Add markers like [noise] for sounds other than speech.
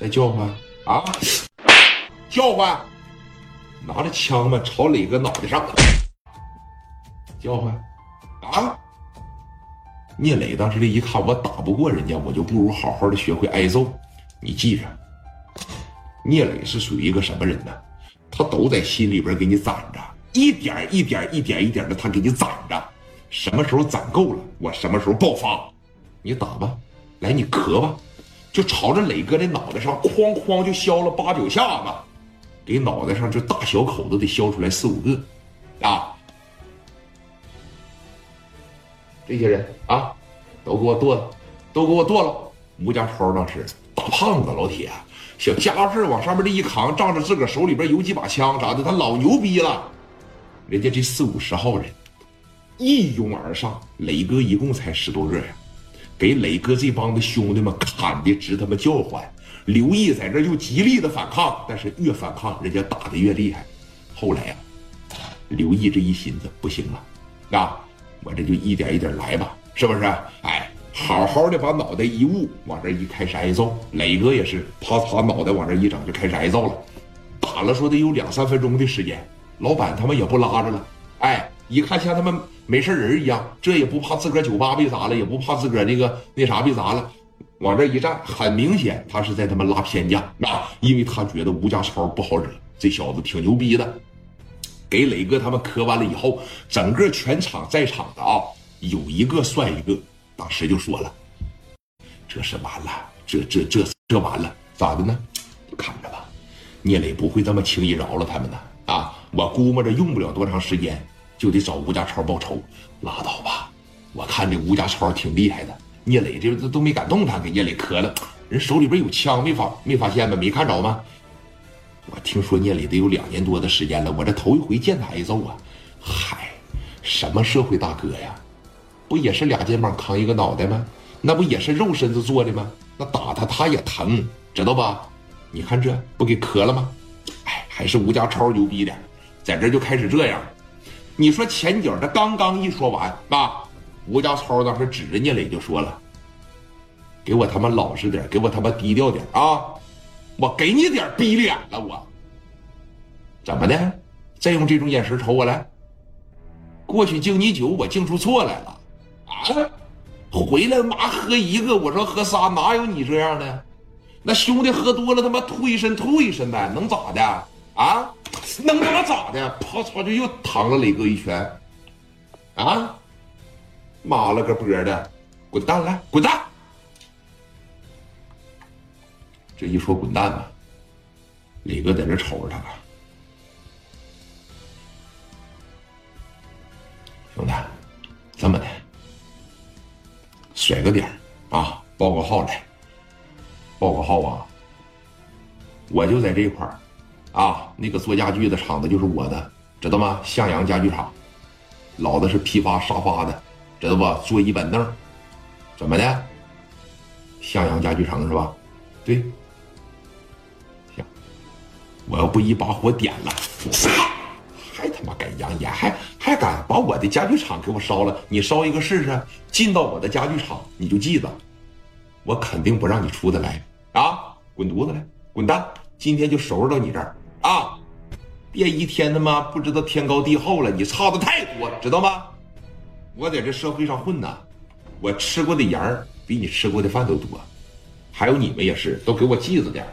再叫唤啊！叫唤！拿着枪嘛，朝磊哥脑袋上叫唤啊！聂磊当时这一看，我打不过人家，我就不如好好的学会挨揍。你记着，聂磊是属于一个什么人呢？他都在心里边给你攒着，一点一点、一点一点的，他给你攒着。什么时候攒够了，我什么时候爆发。你打吧，来，你磕吧，就朝着磊哥的脑袋上哐哐就削了八九下子，给脑袋上这大小口子得削出来四五个，啊！这些人啊，都给我剁，都给我剁了！吴家超当时大胖子老铁，小家伙事往上面这一扛，仗着自个手里边有几把枪啥的，他老牛逼了。人家这四五十号人一拥而上，磊哥一共才十多个呀。给磊哥这帮子兄弟们砍的直他妈叫唤，刘毅在这就极力的反抗，但是越反抗人家打的越厉害。后来呀，刘毅这一寻思不行了，啊，我这就一点一点来吧，是不是？哎，好好的把脑袋一捂，往这一开始挨揍。磊哥也是啪嚓脑袋往这一整就开始挨揍了，打了说得有两三分钟的时间，老板他们也不拉着了，哎。一看像他们没事人一样，这也不怕自个儿酒吧被砸了，也不怕自个儿那个 [laughs] 那啥被砸了，往这一站，很明显他是在他妈拉偏架啊！因为他觉得吴家超不好惹，这小子挺牛逼的。给磊哥他们磕完了以后，整个全场在场的啊，有一个算一个，当时就说了：“这是完了，这这这这完了，咋的呢？看着吧，聂磊不会这么轻易饶了他们的啊！我估摸着用不了多长时间。”就得找吴家超报仇，拉倒吧！我看这吴家超挺厉害的，聂磊这都没敢动他，给聂磊磕了。人手里边有枪，没发没发现吗？没看着吗？我听说聂磊得有两年多的时间了，我这头一回见他挨揍啊！嗨，什么社会大哥呀？不也是俩肩膀扛一个脑袋吗？那不也是肉身子做的吗？那打他他也疼，知道吧？你看这不给磕了吗？哎，还是吴家超牛逼点，在这就开始这样。你说前脚他刚刚一说完啊，吴家超当时指着聂磊就说了：“给我他妈老实点，给我他妈低调点啊！我给你点逼脸了，我怎么的？再用这种眼神瞅我来？过去敬你酒，我敬出错来了啊！回来妈喝一个，我说喝仨，哪有你这样的？那兄弟喝多了，他妈吐一身吐一身呗，能咋的啊？”能他妈咋的？啪嚓就又躺了磊哥一拳，啊！妈了个波的，滚蛋来，滚蛋！这一说滚蛋吧，磊哥在这瞅着他，兄弟，这么的，甩个点啊，报个号来，报个号啊，我就在这块儿。啊，那个做家具的厂子就是我的，知道吗？向阳家具厂，老子是批发沙发的，知道不？做一板凳，怎么的？向阳家具城是吧？对，行，我要不一把火点了，操，还他妈敢扬言，还还敢把我的家具厂给我烧了？你烧一个试试？进到我的家具厂，你就记着，我肯定不让你出得来啊！滚犊子来，滚蛋！今天就收拾到你这儿。别一天他妈不知道天高地厚了，你差的太多，知道吗？我在这社会上混呐，我吃过的盐儿比你吃过的饭都多，还有你们也是，都给我记着点